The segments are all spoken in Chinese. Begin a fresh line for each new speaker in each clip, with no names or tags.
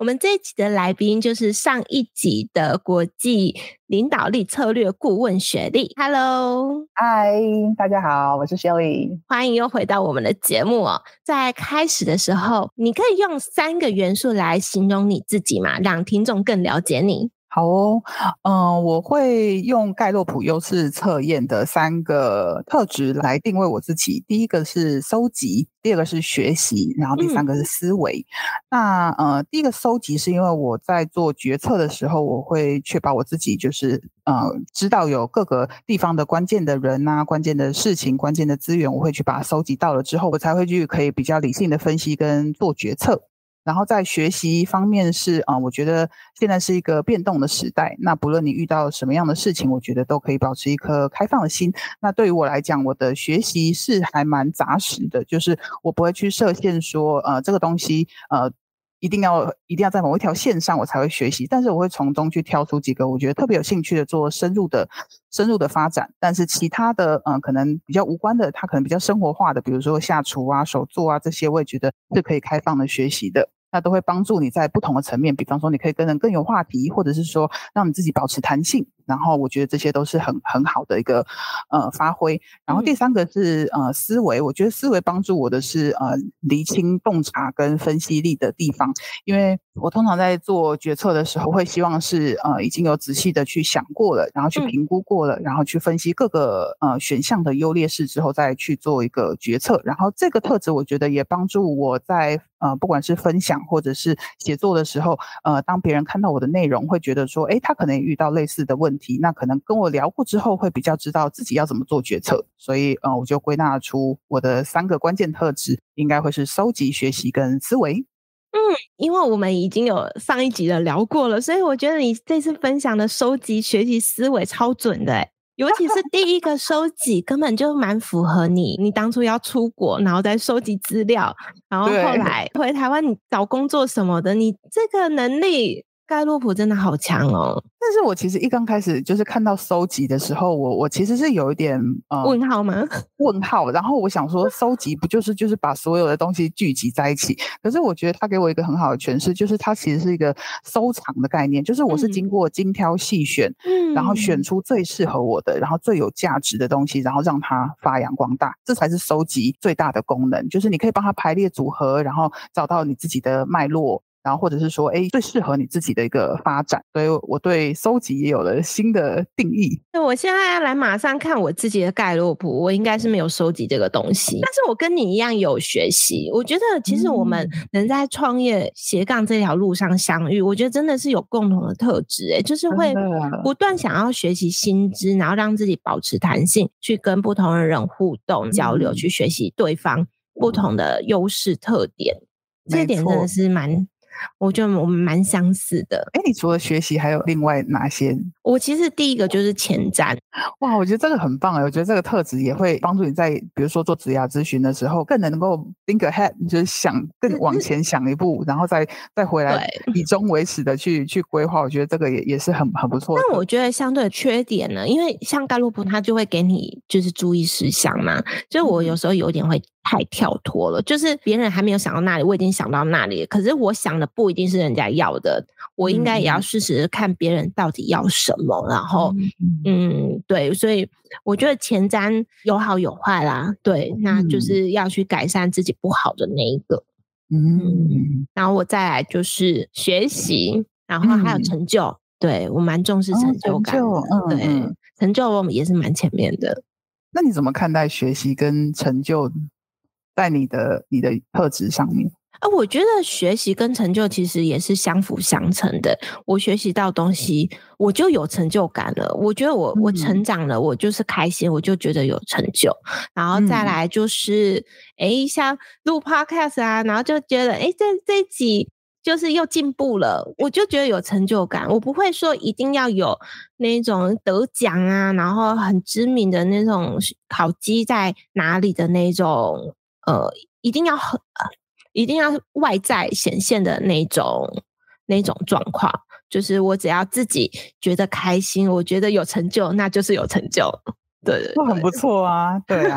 我们这一集的来宾就是上一集的国际领导力策略顾问雪莉。Hello，
嗨，大家好，我是雪莉。
欢迎又回到我们的节目哦。在开始的时候，你可以用三个元素来形容你自己嘛？让听众更了解你。
好哦，嗯、呃，我会用盖洛普优势测验的三个特质来定位我自己。第一个是搜集，第二个是学习，然后第三个是思维。嗯、那呃，第一个搜集是因为我在做决策的时候，我会确保我自己就是呃，知道有各个地方的关键的人啊、关键的事情、关键的资源，我会去把它搜集到了之后，我才会去可以比较理性的分析跟做决策。然后在学习方面是啊、我觉得现在是一个变动的时代。那不论你遇到什么样的事情，我觉得都可以保持一颗开放的心。那对于我来讲，我的学习是还蛮扎实的，就是我不会去设限说，呃，这个东西呃一定要一定要在某一条线上我才会学习。但是我会从中去挑出几个我觉得特别有兴趣的，做深入的深入的发展。但是其他的嗯、可能比较无关的，它可能比较生活化的，比如说下厨啊、手作啊这些，我也觉得是可以开放的学习的。那都会帮助你在不同的层面，比方说你可以跟人更有话题，或者是说让你自己保持弹性。然后我觉得这些都是很很好的一个呃发挥。然后第三个是呃思维，我觉得思维帮助我的是呃厘清洞察跟分析力的地方，因为我通常在做决策的时候会希望是呃已经有仔细的去想过了，然后去评估过了，然后去分析各个呃选项的优劣势之后再去做一个决策。然后这个特质我觉得也帮助我在呃不管是分享或者是写作的时候，呃当别人看到我的内容会觉得说，诶他可能也遇到类似的问题。那可能跟我聊过之后，会比较知道自己要怎么做决策，所以，嗯，我就归纳出我的三个关键特质，应该会是收集、学习跟思维。
嗯，因为我们已经有上一集的聊过了，所以我觉得你这次分享的收集、学习、思维超准的，尤其是 第一个收集，根本就蛮符合你。你当初要出国，然后再收集资料，然后后来回台湾，你找工作什么的，你这个能力。盖洛普真的好强哦！
但是我其实一刚开始就是看到收集的时候，我我其实是有一点呃
问号吗？
问号。然后我想说，收集不就是就是把所有的东西聚集在一起？可是我觉得他给我一个很好的诠释，就是它其实是一个收藏的概念，就是我是经过精挑细选，嗯，然后选出最适合我的，然后最有价值的东西，然后让它发扬光大，这才是收集最大的功能。就是你可以帮它排列组合，然后找到你自己的脉络。然后或者是说，哎，最适合你自己的一个发展，所以我对搜集也有了新的定义。
那我现在要来马上看我自己的盖洛普，我应该是没有收集这个东西，但是我跟你一样有学习。我觉得其实我们能在创业斜杠这条路上相遇，我觉得真的是有共同的特质，哎，就是会不断想要学习新知，然后让自己保持弹性，去跟不同的人互动交流，去学习对方不同的优势特点。这点真的是蛮。我觉得我们蛮相似的。
哎，你除了学习，还有另外哪些？
我其实第一个就是前瞻。
哇，我觉得这个很棒哎！我觉得这个特质也会帮助你在，比如说做职涯咨询的时候，更能够 think ahead，就是想更往前想一步，然后再再回来以终为始的去去规划。我觉得这个也也是很很不错的。
但我觉得相对的缺点呢，因为像盖洛普，他就会给你就是注意事项嘛，所以我有时候有点会。太跳脱了，就是别人还没有想到那里，我已经想到那里。可是我想的不一定是人家要的，我应该也要试试看别人到底要什么。嗯、然后，嗯，对，所以我觉得前瞻有好有坏啦。对，那就是要去改善自己不好的那一个。嗯，然后我再来就是学习，然后还有成就。嗯、对，我蛮重视成就感的。哦、成就对，嗯、成就我们也是蛮前面的。
那你怎么看待学习跟成就？在你的你的特质上面
啊，我觉得学习跟成就其实也是相辅相成的。我学习到东西，我就有成就感了。我觉得我我成长了，我就是开心，我就觉得有成就。然后再来就是，哎、嗯，像录 podcast 啊，然后就觉得，哎，这这一集就是又进步了，我就觉得有成就感。我不会说一定要有那种得奖啊，然后很知名的那种考绩在哪里的那种，呃，一定要很，一定要外在显现的那种那种状况。就是我只要自己觉得开心，我觉得有成就，那就是有成就。对，
很不错啊，对啊。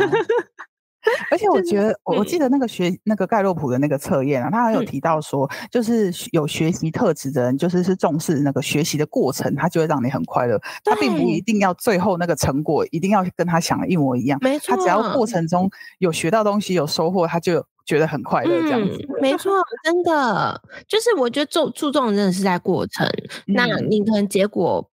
而且我觉得，我我记得那个学那个盖洛普的那个测验啊，他还有提到说，就是有学习特质的人，就是是重视那个学习的过程，他就会让你很快乐。他并不一定要最后那个成果一定要跟他想的一模一样，
没错。
他只要过程中有学到东西、有收获，他就觉得很快乐。这样子，
没错，真的就是我觉得注注重的真的是在过程。那你可能结果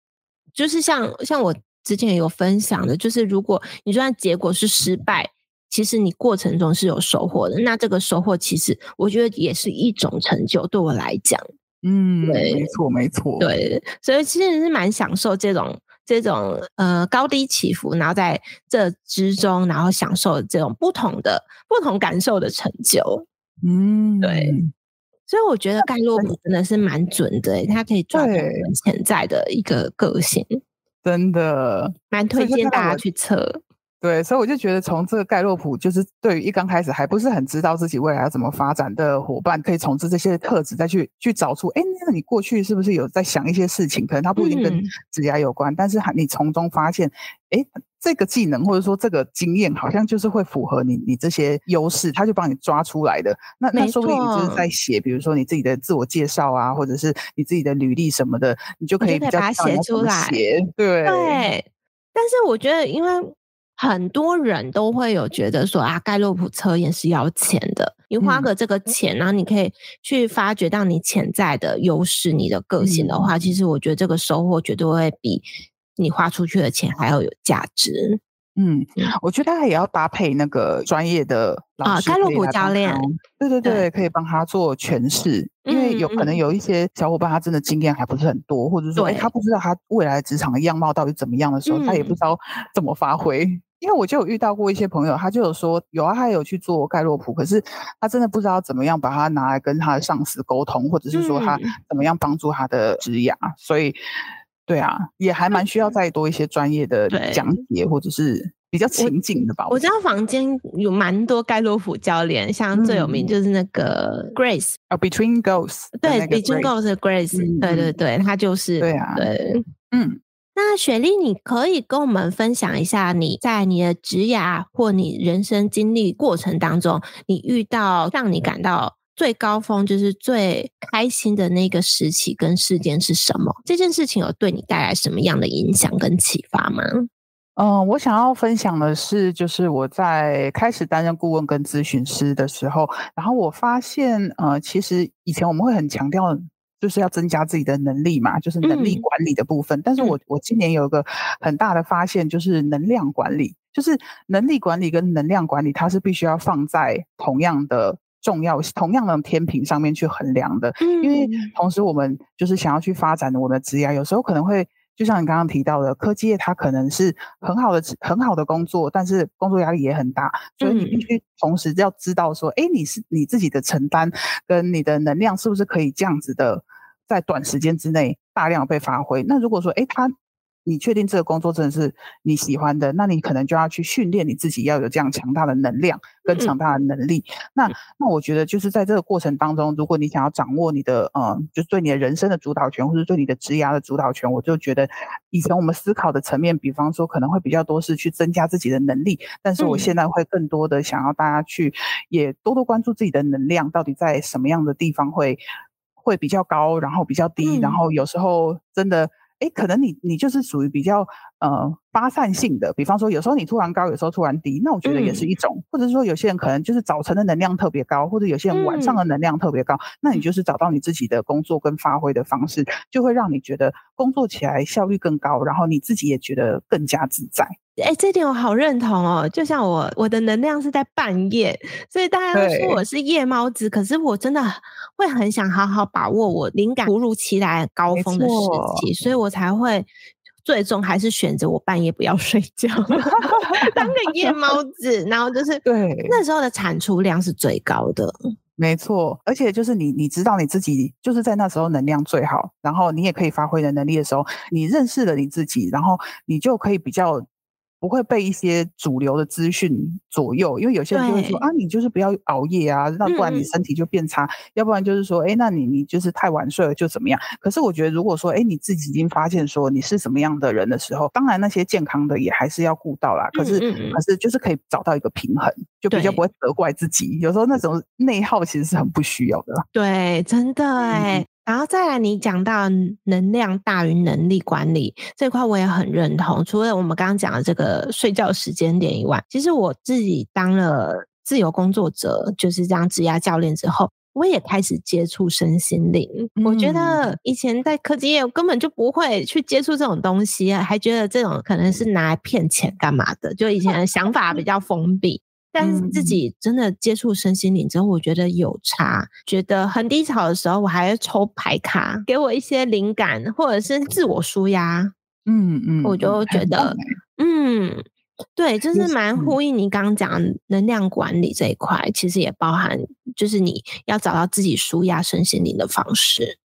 就是像像我之前有分享的，就是如果你就算结果是失败。其实你过程中是有收获的，那这个收获其实我觉得也是一种成就，对我来讲，
嗯，对，没错，没错，
对，所以其实是蛮享受这种这种呃高低起伏，然后在这之中，然后享受这种不同的不同感受的成就，
嗯，
对，所以我觉得盖洛普真的是蛮准的，他可以抓住我们潜在的一个个性，
真的
蛮推荐大家去测。
对，所以我就觉得从这个盖洛普，就是对于一刚开始还不是很知道自己未来要怎么发展的伙伴，可以从这这些特质再去去找出，哎，那你过去是不是有在想一些事情？可能它不一定跟职业有关，嗯、但是你从中发现，哎，这个技能或者说这个经验，好像就是会符合你你这些优势，他就帮你抓出来的。那那说不定你就是在写，比如说你自己的自我介绍啊，或者是你自己的履历什么的，你就可以比较
把它写出来。
对
对，但是我觉得因为。很多人都会有觉得说啊，盖洛普测验是要钱的，你花个这个。钱，然后你可以去发掘到你潜在的优势、你的个性的话，其实我觉得这个收获绝对会比你花出去的钱还要有价值。
嗯，我觉得他也要搭配那个专业的
啊，盖洛普教练，
对对对，可以帮他做诠。释，因为有可能有一些小伙伴他真的经验还不是很多，或者说他不知道他未来职场的样貌到底怎么样的时候，他也不知道怎么发挥。因为我就有遇到过一些朋友，他就有说有啊，他有去做盖洛普，可是他真的不知道怎么样把它拿来跟他的上司沟通，或者是说他怎么样帮助他的职涯。嗯、所以，对啊，也还蛮需要再多一些专业的讲解，或者是比较情景的吧。
我，我知道房间有蛮多盖洛普教练，像最有名就是那个 Grace
啊、嗯 uh,，Between Goals，
对，Between Goals 的 Grace，、嗯、对对对，他就是
对啊，
对，嗯。那雪莉，你可以跟我们分享一下你在你的职涯或你人生经历过程当中，你遇到让你感到最高峰，就是最开心的那个时期跟事件是什么？这件事情有对你带来什么样的影响跟启发吗？
嗯、我想要分享的是，就是我在开始担任顾问跟咨询师的时候，然后我发现，呃，其实以前我们会很强调。就是要增加自己的能力嘛，就是能力管理的部分。嗯、但是我我今年有一个很大的发现，就是能量管理，就是能力管理跟能量管理，它是必须要放在同样的重要、同样的天平上面去衡量的。嗯、因为同时我们就是想要去发展我们的职业，有时候可能会就像你刚刚提到的，科技业它可能是很好的很好的工作，但是工作压力也很大，所以你必须同时要知道说，哎、嗯，你是你自己的承担跟你的能量是不是可以这样子的。在短时间之内大量被发挥。那如果说，诶，他，你确定这个工作真的是你喜欢的，那你可能就要去训练你自己，要有这样强大的能量跟强大的能力。嗯、那那我觉得就是在这个过程当中，如果你想要掌握你的，呃，就是对你的人生的主导权，或者对你的职业的主导权，我就觉得以前我们思考的层面，比方说可能会比较多是去增加自己的能力，但是我现在会更多的想要大家去也多多关注自己的能量到底在什么样的地方会。会比较高，然后比较低，嗯、然后有时候真的，哎，可能你你就是属于比较呃发散性的，比方说有时候你突然高，有时候突然低，那我觉得也是一种，嗯、或者是说有些人可能就是早晨的能量特别高，或者有些人晚上的能量特别高，嗯、那你就是找到你自己的工作跟发挥的方式，就会让你觉得工作起来效率更高，然后你自己也觉得更加自在。
哎，这点我好认同哦。就像我，我的能量是在半夜，所以大家都说我是夜猫子。可是我真的会很想好好把握我灵感突如其来高峰的时期，所以我才会最终还是选择我半夜不要睡觉，当个夜猫子。然后就是对那时候的产出量是最高的。
没错，而且就是你，你知道你自己就是在那时候能量最好，然后你也可以发挥的能力的时候，你认识了你自己，然后你就可以比较。不会被一些主流的资讯左右，因为有些人就会说啊，你就是不要熬夜啊，那不然你身体就变差；嗯、要不然就是说，哎，那你你就是太晚睡了就怎么样？可是我觉得，如果说，哎，你自己已经发现说你是什么样的人的时候，当然那些健康的也还是要顾到啦。可是，嗯嗯可是就是可以找到一个平衡，就比较不会责怪自己。有时候那种内耗其实是很不需要的。
对，真的哎。嗯然后再来，你讲到能量大于能力管理这块，我也很认同。除了我们刚刚讲的这个睡觉时间点以外，其实我自己当了自由工作者，就是这样职业教练之后，我也开始接触身心灵。嗯、我觉得以前在科技业，我根本就不会去接触这种东西，还觉得这种可能是拿来骗钱干嘛的，就以前的想法比较封闭。但是自己真的接触身心灵之后，我觉得有差。觉得很低潮的时候，我还会抽牌卡，给我一些灵感，或者是自我舒压。嗯嗯，我就觉得，嗯，对，就是蛮呼应你刚刚讲能量管理这一块，其实也包含就是你要找到自己舒压身心灵的方式。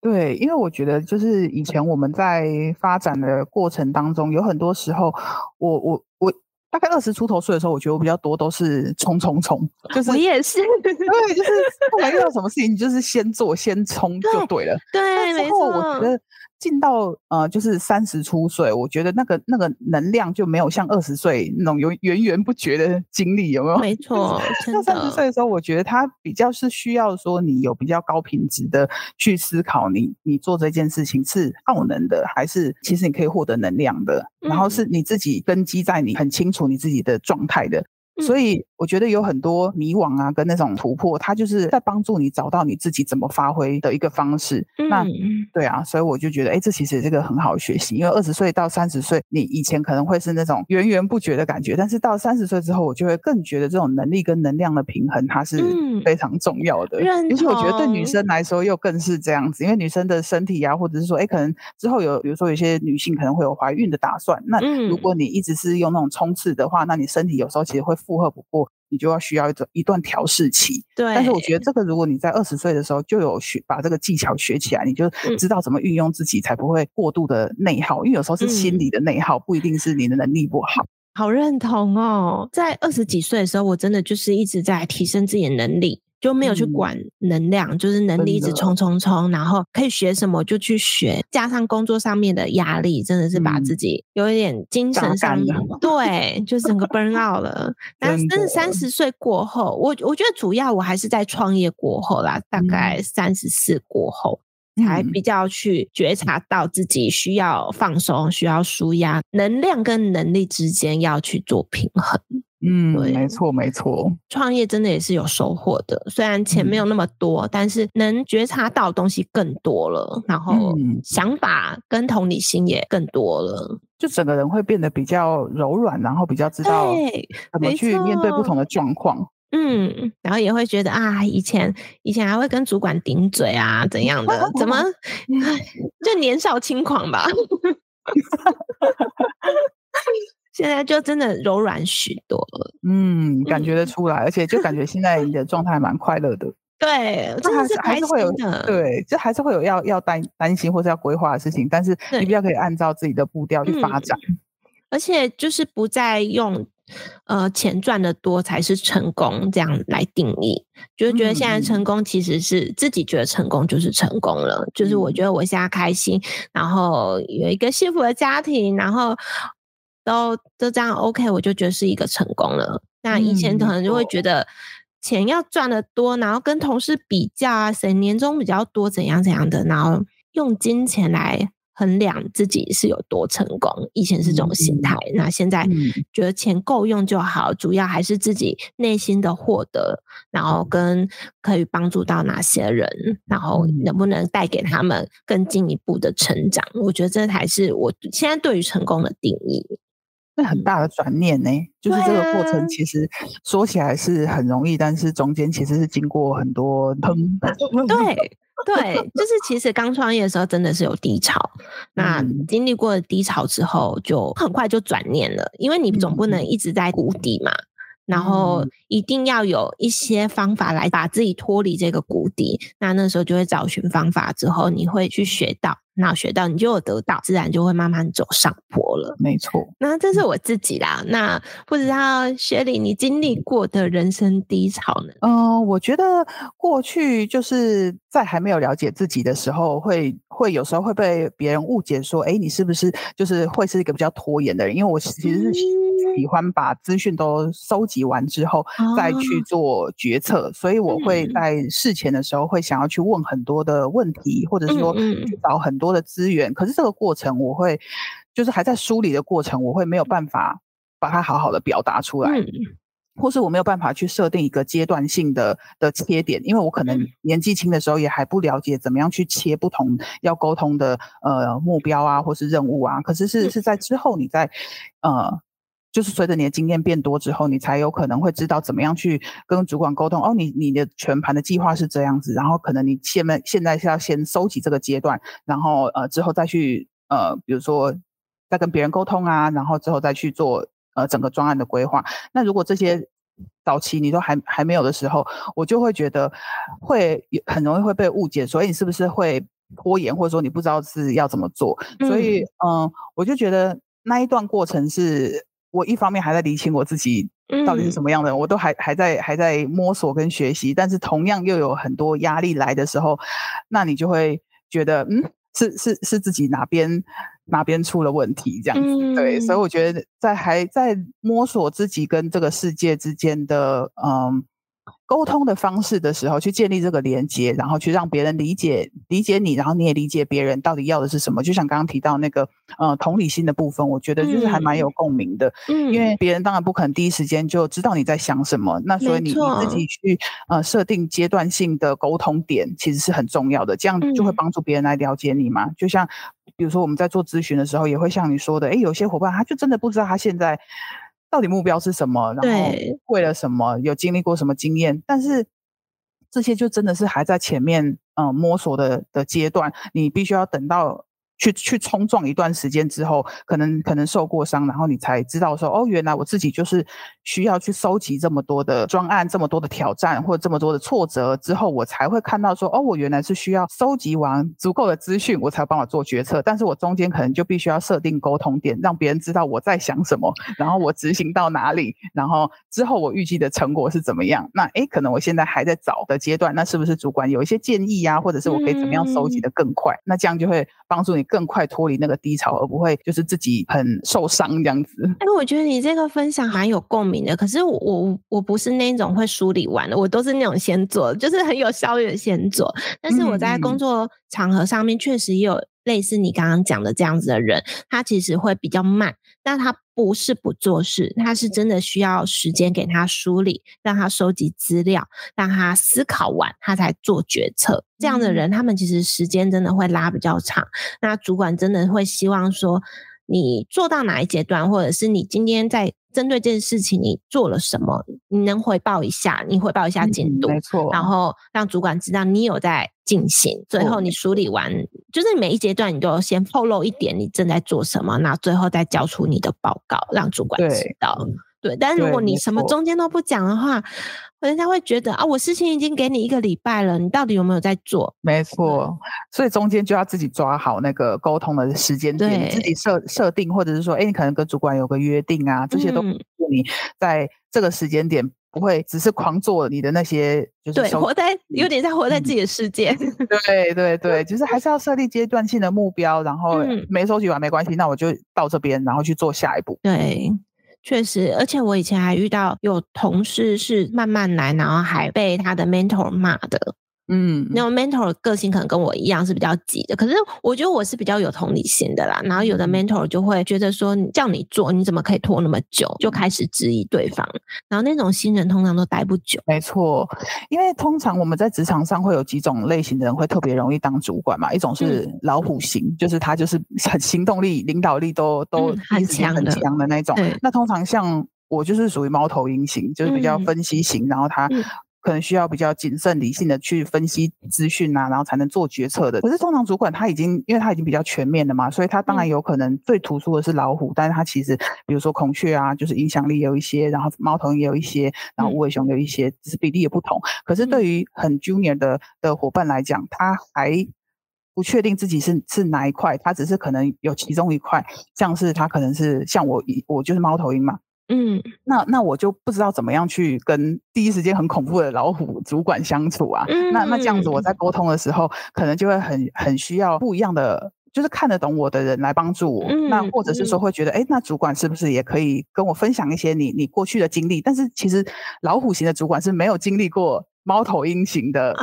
对，因为我觉得就是以前我们在发展的过程当中，有很多时候，我我我。大概二十出头岁的时候，我觉得我比较多都是冲冲冲，就是
我也是，
对，就是不管遇到什么事情，你就是先做先冲就对了。
对，对没错。
我觉得进到呃，就是三十出岁，我觉得那个那个能量就没有像二十岁那种有源源不绝的精力，有没有？
没 错，
到三十岁的时候，我觉得他比较是需要说你有比较高品质的去思考你，你你做这件事情是耗能的，还是其实你可以获得能量的，嗯、然后是你自己根基在你很清楚你自己的状态的。所以我觉得有很多迷惘啊，跟那种突破，它就是在帮助你找到你自己怎么发挥的一个方式。嗯、那对啊，所以我就觉得，哎，这其实这个很好学习。因为二十岁到三十岁，你以前可能会是那种源源不绝的感觉，但是到三十岁之后，我就会更觉得这种能力跟能量的平衡，它是非常重要的。而且、嗯、我觉得对女生来说又更是这样子，因为女生的身体啊，或者是说，哎，可能之后有，比如说有些女性可能会有怀孕的打算。那如果你一直是用那种冲刺的话，那你身体有时候其实会。负荷不过，你就要需要一段一段调试期。对，但是我觉得这个，如果你在二十岁的时候就有学把这个技巧学起来，你就知道怎么运用自己，才不会过度的内耗。嗯、因为有时候是心理的内耗，不一定是你的能力不好。
好认同哦，在二十几岁的时候，我真的就是一直在提升自己的能力。就没有去管能量，嗯、就是能力一直冲冲冲，然后可以学什么就去学，加上工作上面的压力，真的是把自己有一点精神上对，就整个 burn out 了。但是三十岁过后，我我觉得主要我还是在创业过后啦，大概三十四过后，嗯、才比较去觉察到自己需要放松，需要舒压，能量跟能力之间要去做平衡。
嗯，对没错没错，
创业真的也是有收获的，虽然钱没有那么多，嗯、但是能觉察到的东西更多了，然后想法跟同理心也更多了，
就整个人会变得比较柔软，然后比较知道怎么去面对不同的状况。
嗯，然后也会觉得啊，以前以前还会跟主管顶嘴啊，怎样的？怎么 就年少轻狂吧？现在就真的柔软许多了，
嗯，感觉得出来，而且就感觉现在你的状态蛮快乐的。
对，这还是还是会有
对，就还是会有要要担担心或者要规划的事情，但是你比较可以按照自己的步调去发展，
嗯，而且就是不再用呃钱赚的多才是成功这样来定义，就是觉得现在成功其实是自己觉得成功就是成功了，嗯，就是我觉得我现在开心，然后有一个幸福的家庭，然后。都都这样 OK，我就觉得是一个成功了。那以前可能就会觉得钱要赚得多，然后跟同事比较啊，谁年终比较多，怎样怎样的，然后用金钱来衡量自己是有多成功。以前是这种心态，嗯、那现在觉得钱够用就好，主要还是自己内心的获得，然后跟可以帮助到哪些人，然后能不能带给他们更进一步的成长。我觉得这才是我现在对于成功的定义。
那很大的转念呢，就是这个过程其实说起来是很容易，但是中间其实是经过很多坑。
对对，就是其实刚创业的时候真的是有低潮，那经历过了低潮之后，就很快就转念了，因为你总不能一直在谷底嘛。然后一定要有一些方法来把自己脱离这个谷底。那那时候就会找寻方法，之后你会去学到，那学到你就有得到，自然就会慢慢走上坡了。
没错，
那这是我自己啦。那不知道雪莉，你经历过的人生低潮呢？
嗯、呃，我觉得过去就是在还没有了解自己的时候，会会有时候会被别人误解说，哎，你是不是就是会是一个比较拖延的人？因为我其实是。喜欢把资讯都收集完之后再去做决策，哦、所以我会在事前的时候会想要去问很多的问题，嗯、或者是说去找很多的资源。嗯、可是这个过程，我会就是还在梳理的过程，我会没有办法把它好好的表达出来，嗯、或是我没有办法去设定一个阶段性的的切点，因为我可能年纪轻的时候也还不了解怎么样去切不同要沟通的呃目标啊，或是任务啊。可是是是在之后你在呃。就是随着你的经验变多之后，你才有可能会知道怎么样去跟主管沟通。哦，你你的全盘的计划是这样子，然后可能你现在现在是要先收集这个阶段，然后呃之后再去呃比如说再跟别人沟通啊，然后之后再去做呃整个专案的规划。那如果这些早期你都还还没有的时候，我就会觉得会很容易会被误解，所以你是不是会拖延，或者说你不知道是要怎么做？所以嗯、呃，我就觉得那一段过程是。我一方面还在理清我自己到底是什么样的我都还还在还在摸索跟学习，但是同样又有很多压力来的时候，那你就会觉得，嗯，是是是自己哪边哪边出了问题这样子，嗯、对，所以我觉得在还在摸索自己跟这个世界之间的，嗯。沟通的方式的时候，去建立这个连接，然后去让别人理解理解你，然后你也理解别人到底要的是什么。就像刚刚提到那个呃同理心的部分，我觉得就是还蛮有共鸣的。嗯，因为别人当然不可能第一时间就知道你在想什么，那所以你你自己去呃设定阶段性的沟通点，其实是很重要的。这样就会帮助别人来了解你嘛。就像比如说我们在做咨询的时候，也会像你说的，诶，有些伙伴他就真的不知道他现在。到底目标是什么？然后为了什么？有经历过什么经验？但是这些就真的是还在前面，嗯，摸索的的阶段，你必须要等到。去去冲撞一段时间之后，可能可能受过伤，然后你才知道说，哦，原来我自己就是需要去收集这么多的专案，这么多的挑战，或者这么多的挫折之后，我才会看到说，哦，我原来是需要收集完足够的资讯，我才帮我做决策。但是我中间可能就必须要设定沟通点，让别人知道我在想什么，然后我执行到哪里，然后之后我预计的成果是怎么样。那诶，可能我现在还在找的阶段，那是不是主管有一些建议呀、啊，或者是我可以怎么样收集的更快？嗯、那这样就会帮助你。更快脱离那个低潮，而不会就是自己很受伤这样子。
哎，我觉得你这个分享蛮有共鸣的。可是我我我不是那种会梳理完的，我都是那种先做，就是很有效率的先做。但是我在工作场合上面确实也有类似你刚刚讲的这样子的人，他其实会比较慢，但他不是不做事，他是真的需要时间给他梳理，让他收集资料，让他思考完，他才做决策。这样的人，他们其实时间真的会拉比较长。那主管真的会希望说，你做到哪一阶段，或者是你今天在。针对这件事情，你做了什么？你能回报一下？你回报一下进度，嗯、没错。然后让主管知道你有在进行。最后你梳理完，哦、就是每一阶段你都要先透露一点你正在做什么，那最后再交出你的报告，让主管知道。对，对，但如果你什么中间都不讲的话，人家会觉得啊，我事情已经给你一个礼拜了，你到底有没有在做？
没错，所以中间就要自己抓好那个沟通的时间点，对自己设设定，或者是说，哎，你可能跟主管有个约定啊，这些都你在这个时间点不会只是狂做你的那些，就是
对，活在有点在活在自己的世界。
嗯、对对对，就是还是要设立阶段性的目标，然后没收集完没关系，那我就到这边，然后去做下一步。
对。确实，而且我以前还遇到有同事是慢慢来，然后还被他的 mentor 骂的。嗯，那种 mentor 个性可能跟我一样是比较急的，可是我觉得我是比较有同理心的啦。然后有的 mentor 就会觉得说，叫你做，你怎么可以拖那么久？就开始质疑对方。然后那种新人通常都待不久。
没错，因为通常我们在职场上会有几种类型的人会特别容易当主管嘛。一种是老虎型，嗯、就是他就是 很行动力、领导力都都很强很强的那种。那通常像我就是属于猫头鹰型，就是比较分析型，嗯、然后他。可能需要比较谨慎理性的去分析资讯啊，然后才能做决策的。可是通常主管他已经，因为他已经比较全面了嘛，所以他当然有可能最突出的是老虎，嗯、但是他其实比如说孔雀啊，就是影响力也有一些，然后猫头鹰也有一些，然后无尾熊有一些，只是比例也不同。可是对于很 junior 的的伙伴来讲，他还不确定自己是是哪一块，他只是可能有其中一块，像是他可能是像我，我就是猫头鹰嘛，
嗯，
那那我就不知道怎么样去跟第一时间很恐怖的老虎主管相处啊，嗯、那那这样子我在沟通的时候，可能就会很很需要不一样的，就是看得懂我的人来帮助我，嗯、那或者是说会觉得，哎、嗯，那主管是不是也可以跟我分享一些你你过去的经历？但是其实老虎型的主管是没有经历过。猫头鹰型的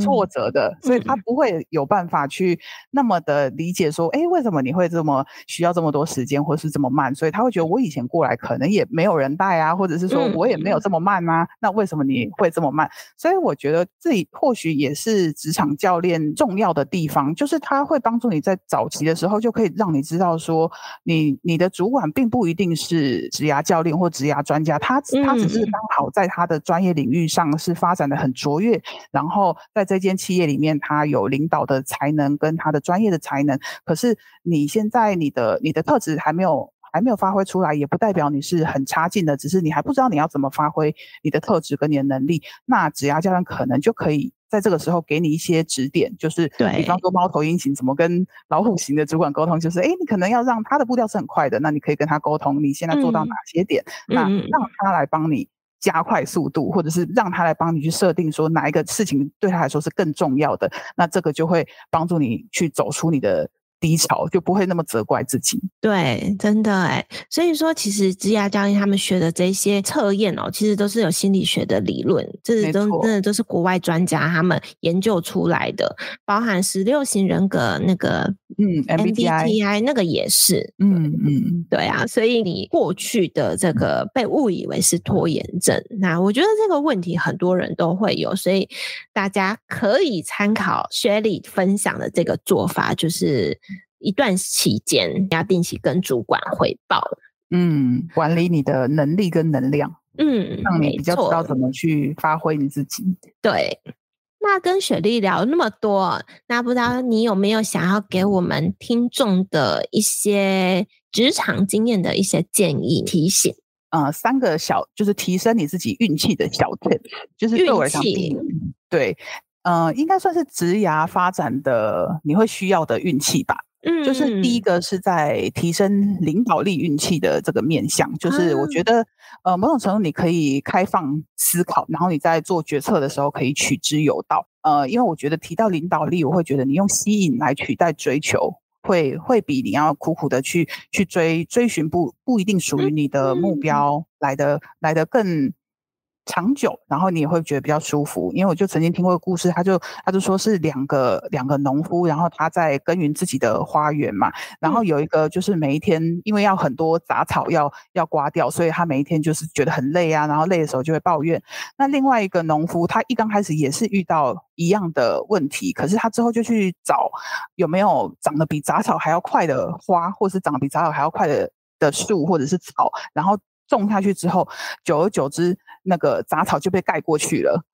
挫折的，嗯、所以他不会有办法去那么的理解说，哎、嗯，为什么你会这么需要这么多时间，或是这么慢？所以他会觉得我以前过来可能也没有人带啊，或者是说我也没有这么慢啊，嗯、那为什么你会这么慢？所以我觉得这或许也是职场教练重要的地方，就是他会帮助你在早期的时候就可以让你知道说你，你你的主管并不一定是职涯教练或职涯专家，他他只是刚好在他的专业领域上是发展的。很卓越，然后在这间企业里面，他有领导的才能跟他的专业的才能。可是你现在你的你的特质还没有还没有发挥出来，也不代表你是很差劲的，只是你还不知道你要怎么发挥你的特质跟你的能力。那职涯教练可能就可以在这个时候给你一些指点，就是比方说猫头鹰型怎么跟老虎型的主管沟通，就是哎，你可能要让他的步调是很快的，那你可以跟他沟通你现在做到哪些点，嗯、那让他来帮你。加快速度，或者是让他来帮你去设定说哪一个事情对他来说是更重要的，那这个就会帮助你去走出你的低潮，就不会那么责怪自己。
对，真的哎，所以说其实职涯教练他们学的这些测验哦，其实都是有心理学的理论，这是都真的都是国外专家他们研究出来的，包含十六型人格那个。
嗯，MBTI
那个也是，
嗯嗯，
对啊，所以你过去的这个被误以为是拖延症，那我觉得这个问题很多人都会有，所以大家可以参考雪莉分享的这个做法，就是一段期间要定期跟主管汇报，
嗯，管理你的能力跟能量，
嗯，
让你比较知道怎么去发挥你自己，
对。那跟雪莉聊那么多，那不知道你有没有想要给我们听众的一些职场经验的一些建议提醒？
呃，三个小就是提升你自己运气的小 tip，就是对我来讲，对，呃，应该算是职涯发展的你会需要的运气吧。嗯，就是第一个是在提升领导力运气的这个面向，就是我觉得，嗯、呃，某种程度你可以开放思考，然后你在做决策的时候可以取之有道。呃，因为我觉得提到领导力，我会觉得你用吸引来取代追求，会会比你要苦苦的去去追追寻不不一定属于你的目标来的、嗯、来的更。长久，然后你也会觉得比较舒服，因为我就曾经听过个故事，他就他就说是两个两个农夫，然后他在耕耘自己的花园嘛，然后有一个就是每一天因为要很多杂草要要刮掉，所以他每一天就是觉得很累啊，然后累的时候就会抱怨。那另外一个农夫，他一刚开始也是遇到一样的问题，可是他之后就去找有没有长得比杂草还要快的花，或是长得比杂草还要快的的树或者是草，然后。种下去之后，久而久之，那个杂草就被盖过去了。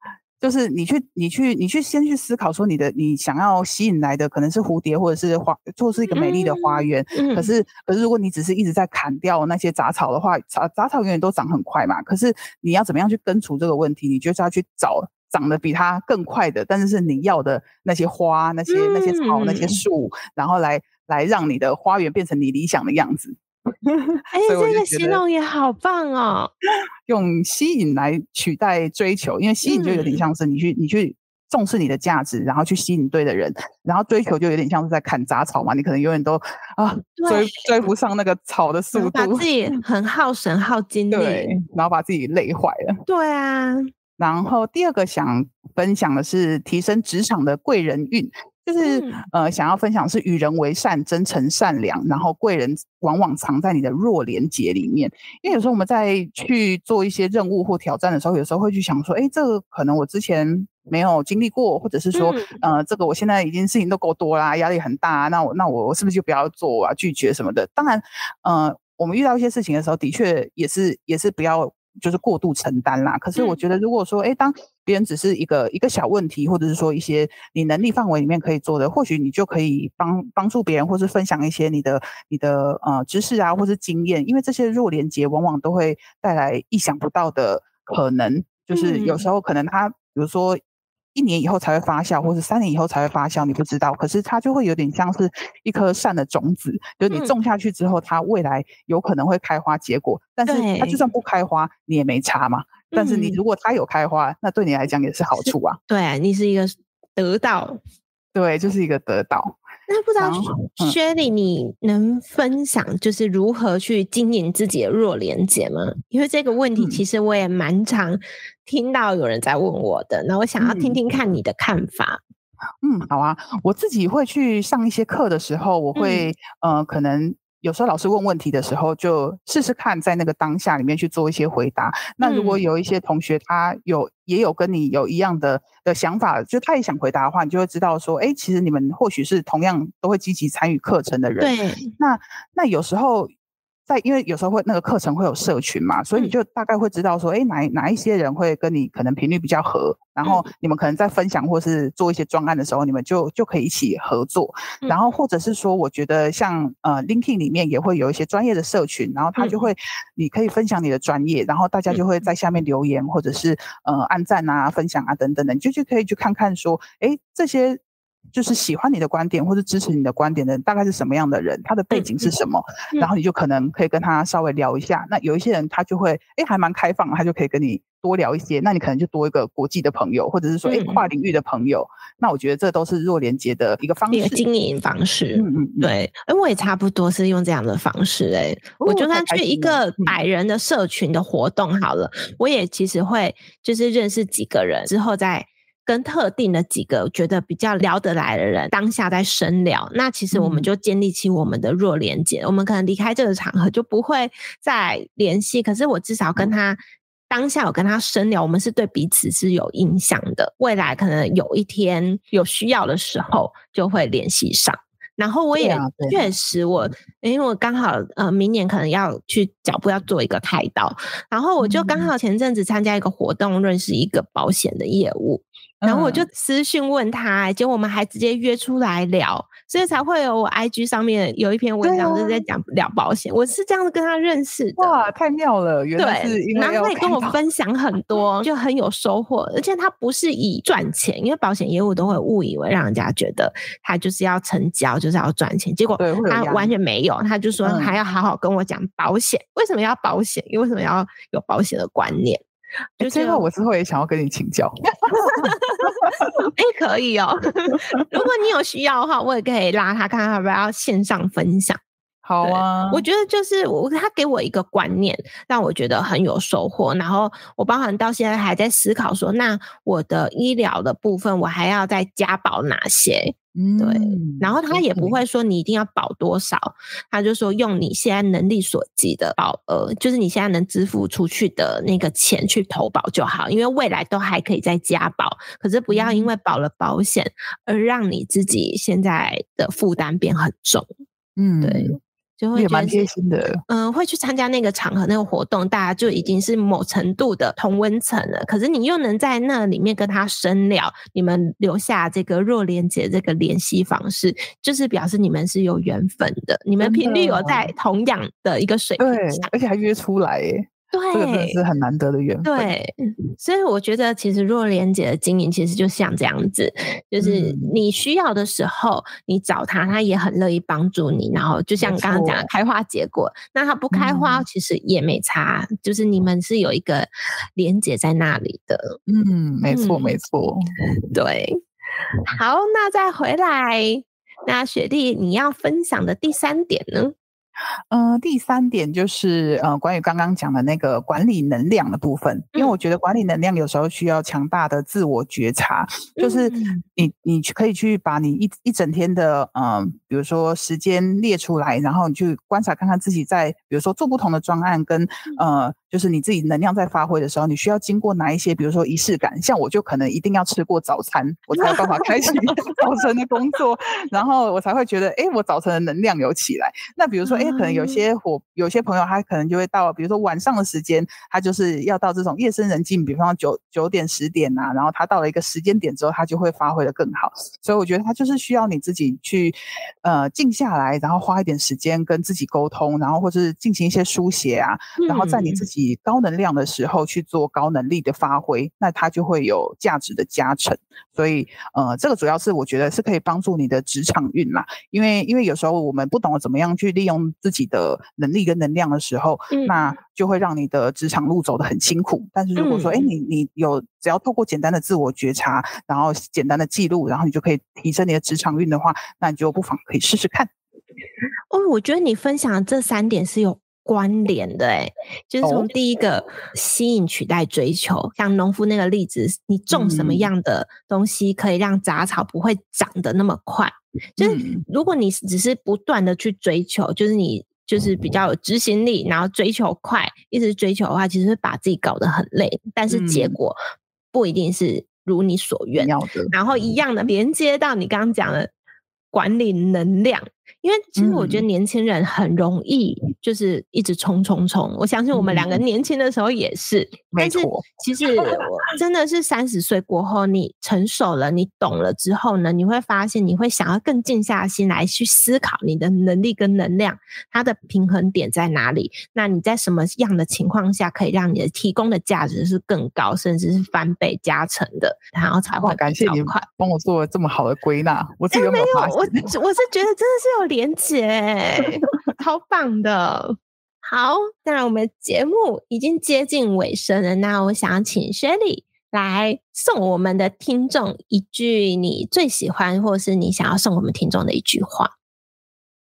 就是你去，你去，你去先去思考说，你的你想要吸引来的可能是蝴蝶，或者是花，做是一个美丽的花园。嗯嗯、可是，可是如果你只是一直在砍掉那些杂草的话，杂杂草永远都长很快嘛。可是你要怎么样去根除这个问题？你就是要去找长得比它更快的，但是是你要的那些花、那些那些草、那些树，然后来来让你的花园变成你理想的样子。
哎，这个形容也好棒哦！
用吸引来取代追求，因为吸引就有点像是你去、嗯、你去重视你的价值，然后去吸引对的人，然后追求就有点像是在砍杂草嘛。你可能永远都啊追追不上那个草的速度，
把自己很耗神耗精力，
然后把自己累坏了。
对啊。
然后第二个想分享的是提升职场的贵人运。就是呃，想要分享是与人为善、真诚善良，然后贵人往往藏在你的弱连结里面。因为有时候我们在去做一些任务或挑战的时候，有时候会去想说，哎，这个可能我之前没有经历过，或者是说，呃，这个我现在已经事情都够多啦，压力很大，那我那我是不是就不要做啊？拒绝什么的？当然，呃，我们遇到一些事情的时候，的确也是也是不要就是过度承担啦。可是我觉得，如果说，哎，当别人只是一个一个小问题，或者是说一些你能力范围里面可以做的，或许你就可以帮帮助别人，或是分享一些你的你的呃知识啊，或是经验，因为这些弱连接往往都会带来意想不到的可能，就是有时候可能他，比如说。一年以后才会发酵，或者三年以后才会发酵，你不知道。可是它就会有点像是一颗善的种子，就是你种下去之后，它未来有可能会开花结果。但是它就算不开花，你也没差嘛。但是你如果它有开花，那对你来讲也是好处啊。
对，你是一个得到，
对，就是一个得到。
那不知道薛莉，你能分享就是如何去经营自己的弱连接吗？因为这个问题其实我也蛮常听到有人在问我的，那我想要听听看你的看法。
嗯，好啊，我自己会去上一些课的时候，我会、嗯、呃可能。有时候老师问问题的时候，就试试看在那个当下里面去做一些回答。那如果有一些同学他有也有跟你有一样的的想法，就他也想回答的话，你就会知道说，哎，其实你们或许是同样都会积极参与课程的人。
对。
那那有时候。在，因为有时候会那个课程会有社群嘛，所以你就大概会知道说，哎，哪哪一些人会跟你可能频率比较合，然后你们可能在分享或是做一些专案的时候，你们就就可以一起合作。然后或者是说，我觉得像呃 LinkedIn 里面也会有一些专业的社群，然后他就会你可以分享你的专业，然后大家就会在下面留言或者是呃按赞啊、分享啊等等的，你就就可以去看看说，哎，这些。就是喜欢你的观点或者支持你的观点的人大概是什么样的人，他的背景是什么，嗯嗯、然后你就可能可以跟他稍微聊一下。那有一些人他就会哎还蛮开放，他就可以跟你多聊一些。那你可能就多一个国际的朋友，或者是说哎跨领域的朋友。嗯、那我觉得这都是弱连接的一个方式，一个
经营方式。嗯嗯，对。哎，我也差不多是用这样的方式。哎，我就算去一个百人的社群的活动好了，嗯、我也其实会就是认识几个人之后再。跟特定的几个觉得比较聊得来的人，当下在深聊，那其实我们就建立起我们的弱连接。嗯、我们可能离开这个场合就不会再联系，可是我至少跟他当下有跟他深聊，我们是对彼此是有印象的。未来可能有一天有需要的时候，就会联系上。然后我也确实我，我因为我刚好呃明年可能要去脚步要做一个开刀，然后我就刚好前阵子参加一个活动，认识一个保险的业务。然后我就私讯问他，结果我们还直接约出来聊，所以才会有我 IG 上面有一篇文章就是在讲聊保险。我是这样子跟他认识的。
哇，太妙了！原来是因为
然后他也跟我分享很多，就很有收获。而且他不是以赚钱，因为保险业务都会误以为让人家觉得他就是要成交，就是要赚钱。结果他完全没有，他就说还要好好跟我讲保险，为什么要保险？因为为什么要有保险的观念？
就这个我之后也想要跟你请教。
哎，可以哦。如果你有需要的话，我也可以拉他看看要不要线上分享。
好啊，
我觉得就是我他给我一个观念，让我觉得很有收获。然后我包含到现在还在思考说，那我的医疗的部分，我还要再加保哪些？嗯，对。然后他也不会说你一定要保多少，他就说用你现在能力所及的保额，就是你现在能支付出去的那个钱去投保就好，因为未来都还可以再加保。可是不要因为保了保险而让你自己现在的负担变很重。嗯，对。就会
也蛮贴心的，
嗯、呃，会去参加那个场合、那个活动，大家就已经是某程度的同温层了。可是你又能在那里面跟他深聊，你们留下这个弱连接这个联系方式，就是表示你们是有缘分的，你们频率有在同样的一个水平上，
对，而且还约出来耶。
对，
这个真的是很难得的缘分。
对，所以我觉得其实若连结的经营其实就像这样子，就是你需要的时候你找他，他也很乐意帮助你。然后就像刚刚讲的开花结果，那他不开花其实也没差，嗯、就是你们是有一个连接在那里的。
嗯，没错，没错。
对，好，那再回来，那雪莉你要分享的第三点呢？
呃，第三点就是呃，关于刚刚讲的那个管理能量的部分，因为我觉得管理能量有时候需要强大的自我觉察，嗯、就是你你可以去把你一一整天的嗯、呃，比如说时间列出来，然后你去观察看看自己在，比如说做不同的专案跟呃就是你自己能量在发挥的时候，你需要经过哪一些，比如说仪式感，像我就可能一定要吃过早餐，我才有办法开启 早晨的工作，然后我才会觉得，哎，我早晨的能量有起来。那比如说，哎，可能有些伙，有些朋友他可能就会到，比如说晚上的时间，他就是要到这种夜深人静，比方九九点十点呐、啊，然后他到了一个时间点之后，他就会发挥的更好。所以我觉得他就是需要你自己去，呃，静下来，然后花一点时间跟自己沟通，然后或者是进行一些书写啊，然后在你自己高能量的时候去做高能力的发挥，那它就会有价值的加成。所以，呃，这个主要是我觉得是可以帮助你的职场运啦，因为因为有时候我们不懂得怎么样去利用自己的能力跟能量的时候，嗯、那就会让你的职场路走得很辛苦。但是如果说，哎、嗯，你你有只要透过简单的自我觉察，然后简单的记录，然后你就可以提升你的职场运的话，那你就不妨可以试试看。
哦，我觉得你分享这三点是有关联的，哎，就是从第一个吸引、取代、追求，哦、像农夫那个例子，你种什么样的东西可以让杂草不会长得那么快？嗯、就是如果你只是不断的去追求，就是你就是比较有执行力，然后追求快，一直追求的话，其实会把自己搞得很累，但是结果不一定是如你所
愿。
然后一样的连接到你刚刚讲的管理能量。因为其实我觉得年轻人很容易就是一直冲冲冲，我相信我们两个年轻的时候也是。
没错。
其实真的是三十岁过后，你成熟了，你懂了之后呢，你会发现你会想要更静下心来去思考你的能力跟能量，它的平衡点在哪里？那你在什么样的情况下可以让你的提供的价值是更高，甚至是翻倍加成的？然后才会
感谢你帮我做了这么好的归纳。我自己有没有发现？
我我是觉得真的是有。连结，超棒的。好，那我们节目已经接近尾声了，那我想请雪莉来送我们的听众一句你最喜欢，或是你想要送我们听众的一句话。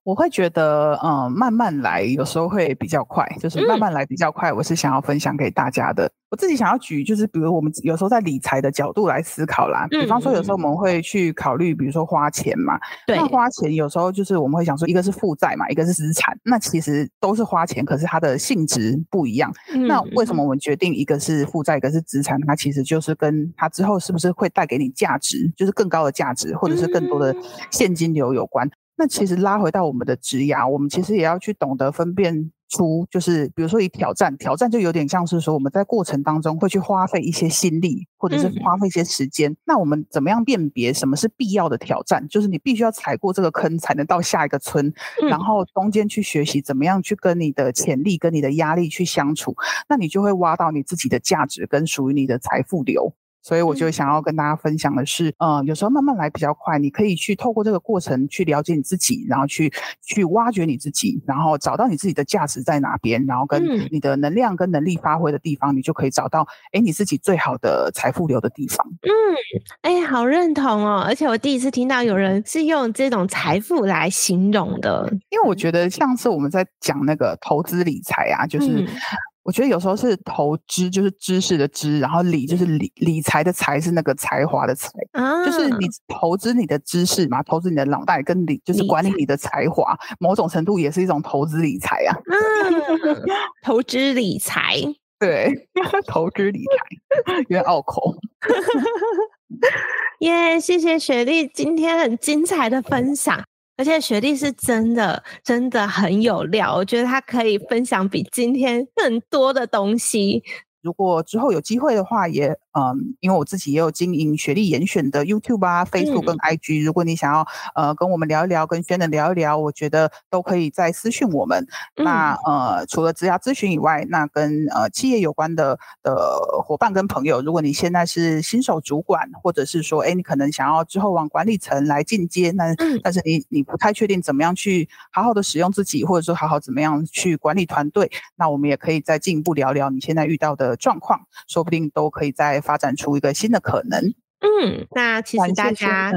我会觉得，嗯，慢慢来，有时候会比较快，就是慢慢来比较快。我是想要分享给大家的。嗯、我自己想要举，就是比如我们有时候在理财的角度来思考啦，嗯、比方说有时候我们会去考虑，比如说花钱嘛，对，那花钱有时候就是我们会想说，一个是负债嘛，一个是资产，那其实都是花钱，可是它的性质不一样。嗯、那为什么我们决定一个是负债，一个是资产？它其实就是跟它之后是不是会带给你价值，就是更高的价值，或者是更多的现金流有关。那其实拉回到我们的职涯，我们其实也要去懂得分辨出，就是比如说以挑战，挑战就有点像是说我们在过程当中会去花费一些心力，或者是花费一些时间。嗯、那我们怎么样辨别什么是必要的挑战？就是你必须要踩过这个坑才能到下一个村，嗯、然后中间去学习怎么样去跟你的潜力、跟你的压力去相处，那你就会挖到你自己的价值跟属于你的财富流。所以我就想要跟大家分享的是，嗯、呃，有时候慢慢来比较快，你可以去透过这个过程去了解你自己，然后去去挖掘你自己，然后找到你自己的价值在哪边，然后跟你的能量跟能力发挥的地方，嗯、你就可以找到，哎，你自己最好的财富流的地方。
嗯，哎，好认同哦，而且我第一次听到有人是用这种财富来形容的，
因为我觉得上次我们在讲那个投资理财啊，就是。嗯我觉得有时候是投资，就是知识的知，然后理就是理理财的财是那个才华的才，啊、就是你投资你的知识嘛，投资你的脑袋跟理就是管理你的才华，财某种程度也是一种投资理财啊。
嗯、投资理财，
对，投资理财，有点拗口。
耶，yeah, 谢谢雪莉今天很精彩的分享。而且雪莉是真的，真的很有料，我觉得她可以分享比今天更多的东西。
如果之后有机会的话，也。嗯，因为我自己也有经营学历严选的 YouTube 啊、Facebook 跟 IG，、嗯、如果你想要呃跟我们聊一聊，跟 Shannon 聊一聊，我觉得都可以在私讯我们。嗯、那呃，除了职涯咨询以外，那跟呃企业有关的的伙伴跟朋友，如果你现在是新手主管，或者是说，哎，你可能想要之后往管理层来进阶，那、嗯、但是你你不太确定怎么样去好好的使用自己，或者说好好怎么样去管理团队，那我们也可以再进一步聊聊你现在遇到的状况，说不定都可以在。发展出一个新的可能。
嗯，那其实大家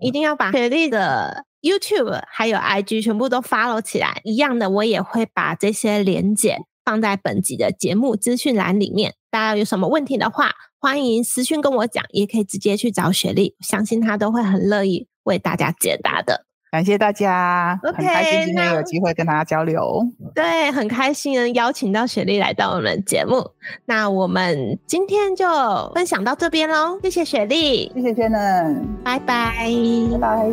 一定要把雪莉的 YouTube 还有 IG 全部都 follow 起来。一样的，我也会把这些连接放在本集的节目资讯栏里面。大家有什么问题的话，欢迎私讯跟我讲，也可以直接去找雪莉，相信她都会很乐意为大家解答的。
感谢大家
，okay,
很开心今天有机会跟大家交流。
对，很开心能邀请到雪莉来到我们节目。那我们今天就分享到这边喽，谢谢雪莉，
谢谢 Shannon，
拜拜，
拜拜。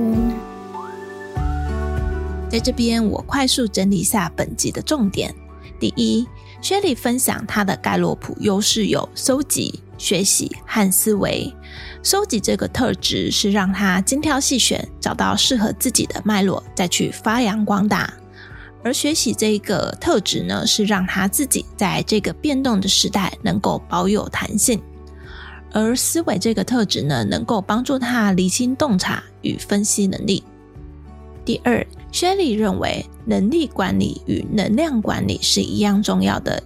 在这边，我快速整理一下本集的重点。第一，雪莉分享她的盖洛普优势有搜集、学习和思维。收集这个特质是让他精挑细选，找到适合自己的脉络，再去发扬光大；而学习这个特质呢，是让他自己在这个变动的时代能够保有弹性；而思维这个特质呢，能够帮助他厘清洞察与分析能力。第二雪莉认为能力管理与能量管理是一样重要的。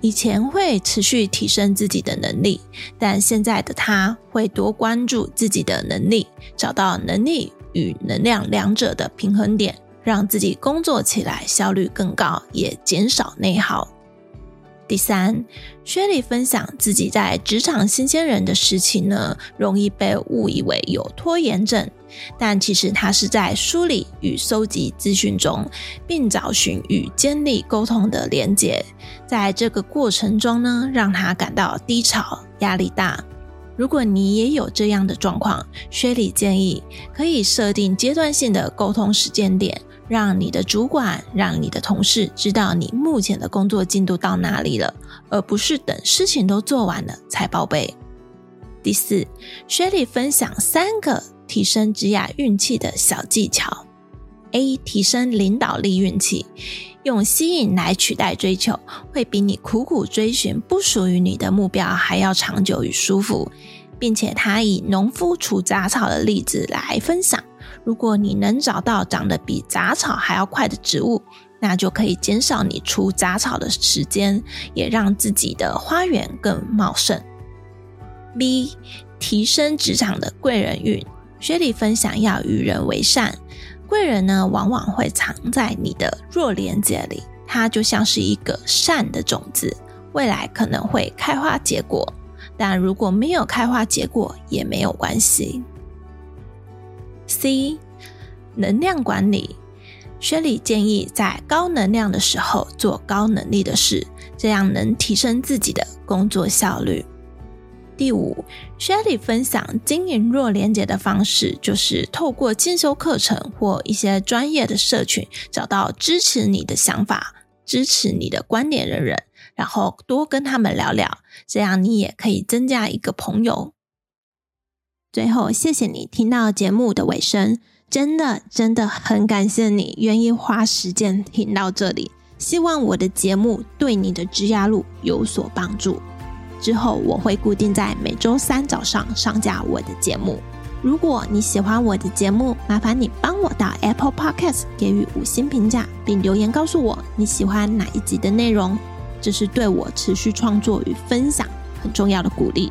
以前会持续提升自己的能力，但现在的他会多关注自己的能力，找到能力与能量两者的平衡点，让自己工作起来效率更高，也减少内耗。第三，薛莉分享自己在职场新鲜人的时期呢，容易被误以为有拖延症，但其实他是在梳理与搜集资讯中，并找寻与监理沟通的连结，在这个过程中呢，让他感到低潮、压力大。如果你也有这样的状况，薛莉建议可以设定阶段性的沟通时间点。让你的主管、让你的同事知道你目前的工作进度到哪里了，而不是等事情都做完了才报备。第四薛莉分享三个提升职涯运气的小技巧：A. 提升领导力运气，用吸引来取代追求，会比你苦苦追寻不属于你的目标还要长久与舒服，并且他以农夫除杂草的例子来分享。如果你能找到长得比杂草还要快的植物，那就可以减少你除杂草的时间，也让自己的花园更茂盛。B. 提升职场的贵人运，薛莉分享要与人为善，贵人呢往往会藏在你的弱连接里，它就像是一个善的种子，未来可能会开花结果，但如果没有开花结果也没有关系。C 能量管理，薛莉建议在高能量的时候做高能力的事，这样能提升自己的工作效率。第五，薛莉分享经营弱连接的方式，就是透过进修课程或一些专业的社群，找到支持你的想法、支持你的观点的人，然后多跟他们聊聊，这样你也可以增加一个朋友。最后，谢谢你听到节目的尾声，真的真的很感谢你愿意花时间听到这里。希望我的节目对你的职涯路有所帮助。之后我会固定在每周三早上上架我的节目。如果你喜欢我的节目，麻烦你帮我到 Apple Podcast 给予五星评价，并留言告诉我你喜欢哪一集的内容，这是对我持续创作与分享很重要的鼓励。